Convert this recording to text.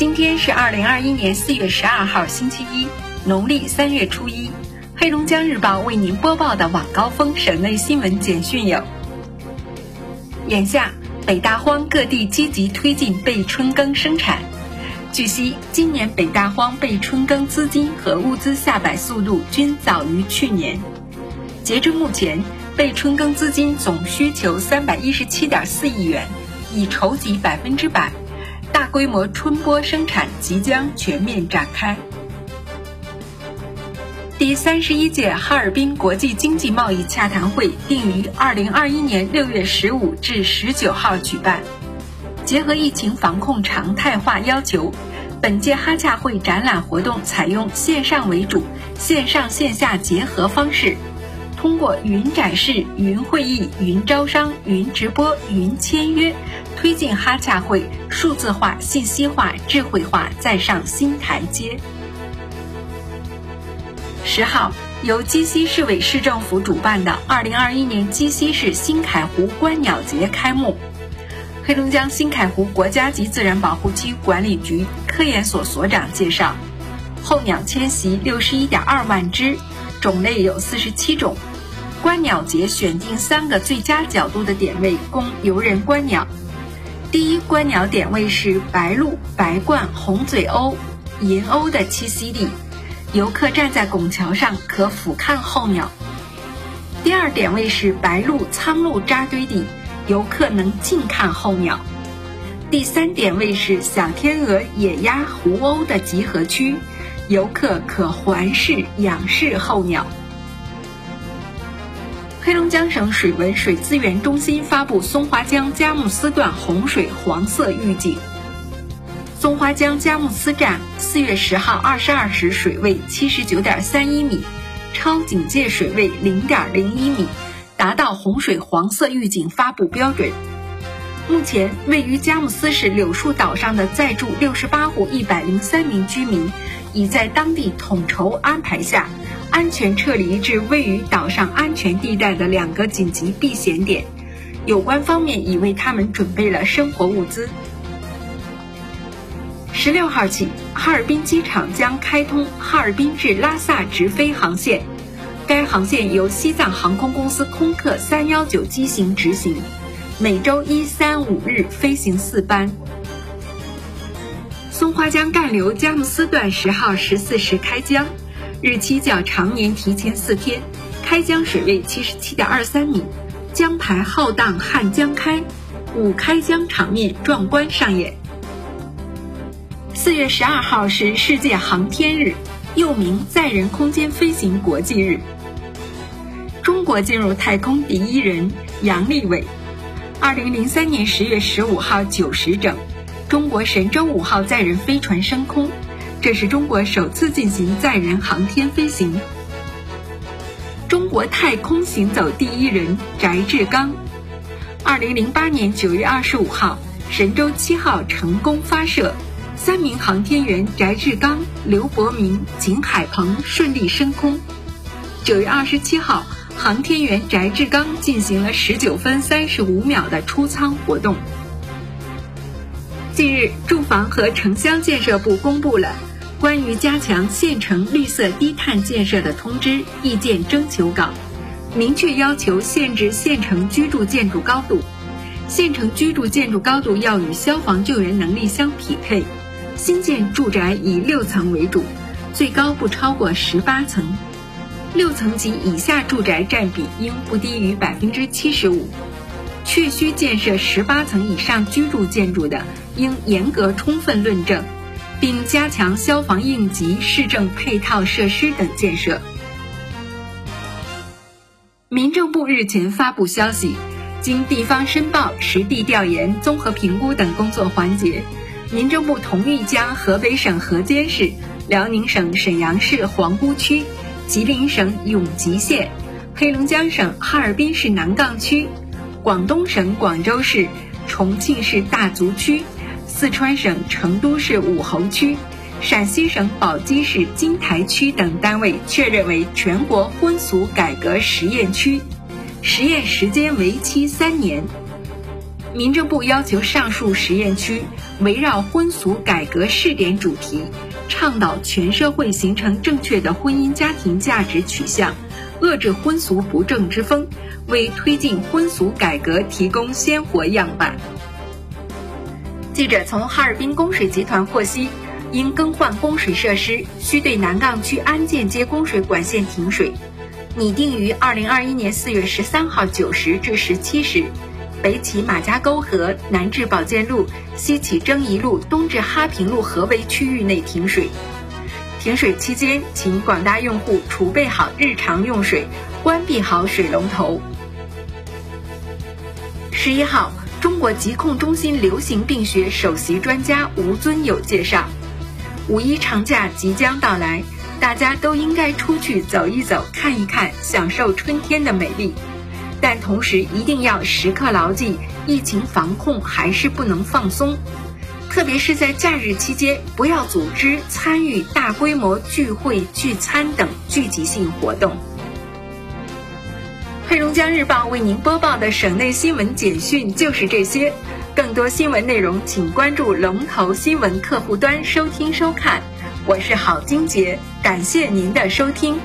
今天是二零二一年四月十二号，星期一，农历三月初一。黑龙江日报为您播报的晚高峰省内新闻简讯有：眼下，北大荒各地积极推进备春耕生产。据悉，今年北大荒备春耕资金和物资下摆速度均早于去年。截至目前，备春耕资金总需求三百一十七点四亿元，已筹集百分之百，大规模春播生产即将全面展开。第三十一届哈尔滨国际经济贸易洽谈会定于二零二一年六月十五至十九号举办。结合疫情防控常态化要求，本届哈洽会展览活动采用线上为主、线上线下结合方式，通过云展示、云会议、云招商、云直播、云签约，推进哈洽会数字化、信息化、智慧化再上新台阶。十号，由鸡西市委市政府主办的二零二一年鸡西市新凯湖观鸟节开幕。黑龙江新凯湖国家级自然保护区管理局科研所所长介绍，候鸟迁徙六十一点二万只，种类有四十七种。观鸟节选定三个最佳角度的点位供游人观鸟。第一观鸟点位是白鹭、白鹳、红嘴鸥、银鸥的栖息地。游客站在拱桥上可俯瞰候鸟。第二点位是白鹭、苍鹭扎堆地，游客能近看候鸟。第三点位是小天鹅、野鸭、湖鸥的集合区，游客可环视、仰视候鸟。黑龙江省水文水资源中心发布松花江佳木斯段洪水黄色预警。松花江佳木斯站四月十号二十二时水位七十九点三一米，超警戒水位零点零一米，达到洪水黄色预警发布标准。目前，位于佳木斯市柳树岛上的在住六十八户一百零三名居民，已在当地统筹安排下，安全撤离至位于岛上安全地带的两个紧急避险点。有关方面已为他们准备了生活物资。十六号起，哈尔滨机场将开通哈尔滨至拉萨直飞航线，该航线由西藏航空公司空客三幺九机型执行，每周一、三、五日飞行四班。松花江干流佳木斯段十号十四时开江，日期较常年提前四天，开江水位七十七点二三米，江排浩荡汉江开，五开江场面壮观上演。四月十二号是世界航天日，又名载人空间飞行国际日。中国进入太空第一人杨利伟。二零零三年十月十五号九时整，中国神舟五号载人飞船升空，这是中国首次进行载人航天飞行。中国太空行走第一人翟志刚。二零零八年九月二十五号，神舟七号成功发射。三名航天员翟志刚、刘伯明、景海鹏顺利升空。九月二十七号，航天员翟志刚进行了十九分三十五秒的出舱活动。近日，住房和城乡建设部公布了关于加强县城绿色低碳建设的通知意见征求稿，明确要求限制县城居住建筑高度，县城居住建筑高度要与消防救援能力相匹配。新建住宅以六层为主，最高不超过十八层。六层及以下住宅占比应不低于百分之七十五。确需建设十八层以上居住建筑的，应严格充分论证，并加强消防应急、市政配套设施等建设。民政部日前发布消息，经地方申报、实地调研、综合评估等工作环节。民政部同意将河北省河间市、辽宁省沈阳市皇姑区、吉林省永吉县、黑龙江省哈尔滨市南岗区、广东省广州市、重庆市大足区、四川省成都市武侯区、陕西省宝鸡市金台区等单位确认为全国婚俗改革实验区，实验时间为期三年。民政部要求上述实验区围绕婚俗改革试点主题，倡导全社会形成正确的婚姻家庭价值取向，遏制婚俗不正之风，为推进婚俗改革提供鲜活样板。记者从哈尔滨供水集团获悉，因更换供水设施，需对南岗区安建街供水管线停水，拟定于二零二一年四月十三号九时至十七时。北起马家沟河，南至保建路，西起征宜路，东至哈平路合围区域内停水。停水期间，请广大用户储备好日常用水，关闭好水龙头。十一号，中国疾控中心流行病学首席专家吴尊友介绍，五一长假即将到来，大家都应该出去走一走，看一看，享受春天的美丽。但同时一定要时刻牢记，疫情防控还是不能放松，特别是在假日期间，不要组织参与大规模聚会、聚餐等聚集性活动。黑龙江日报为您播报的省内新闻简讯就是这些，更多新闻内容请关注龙头新闻客户端收听收看。我是郝金杰，感谢您的收听。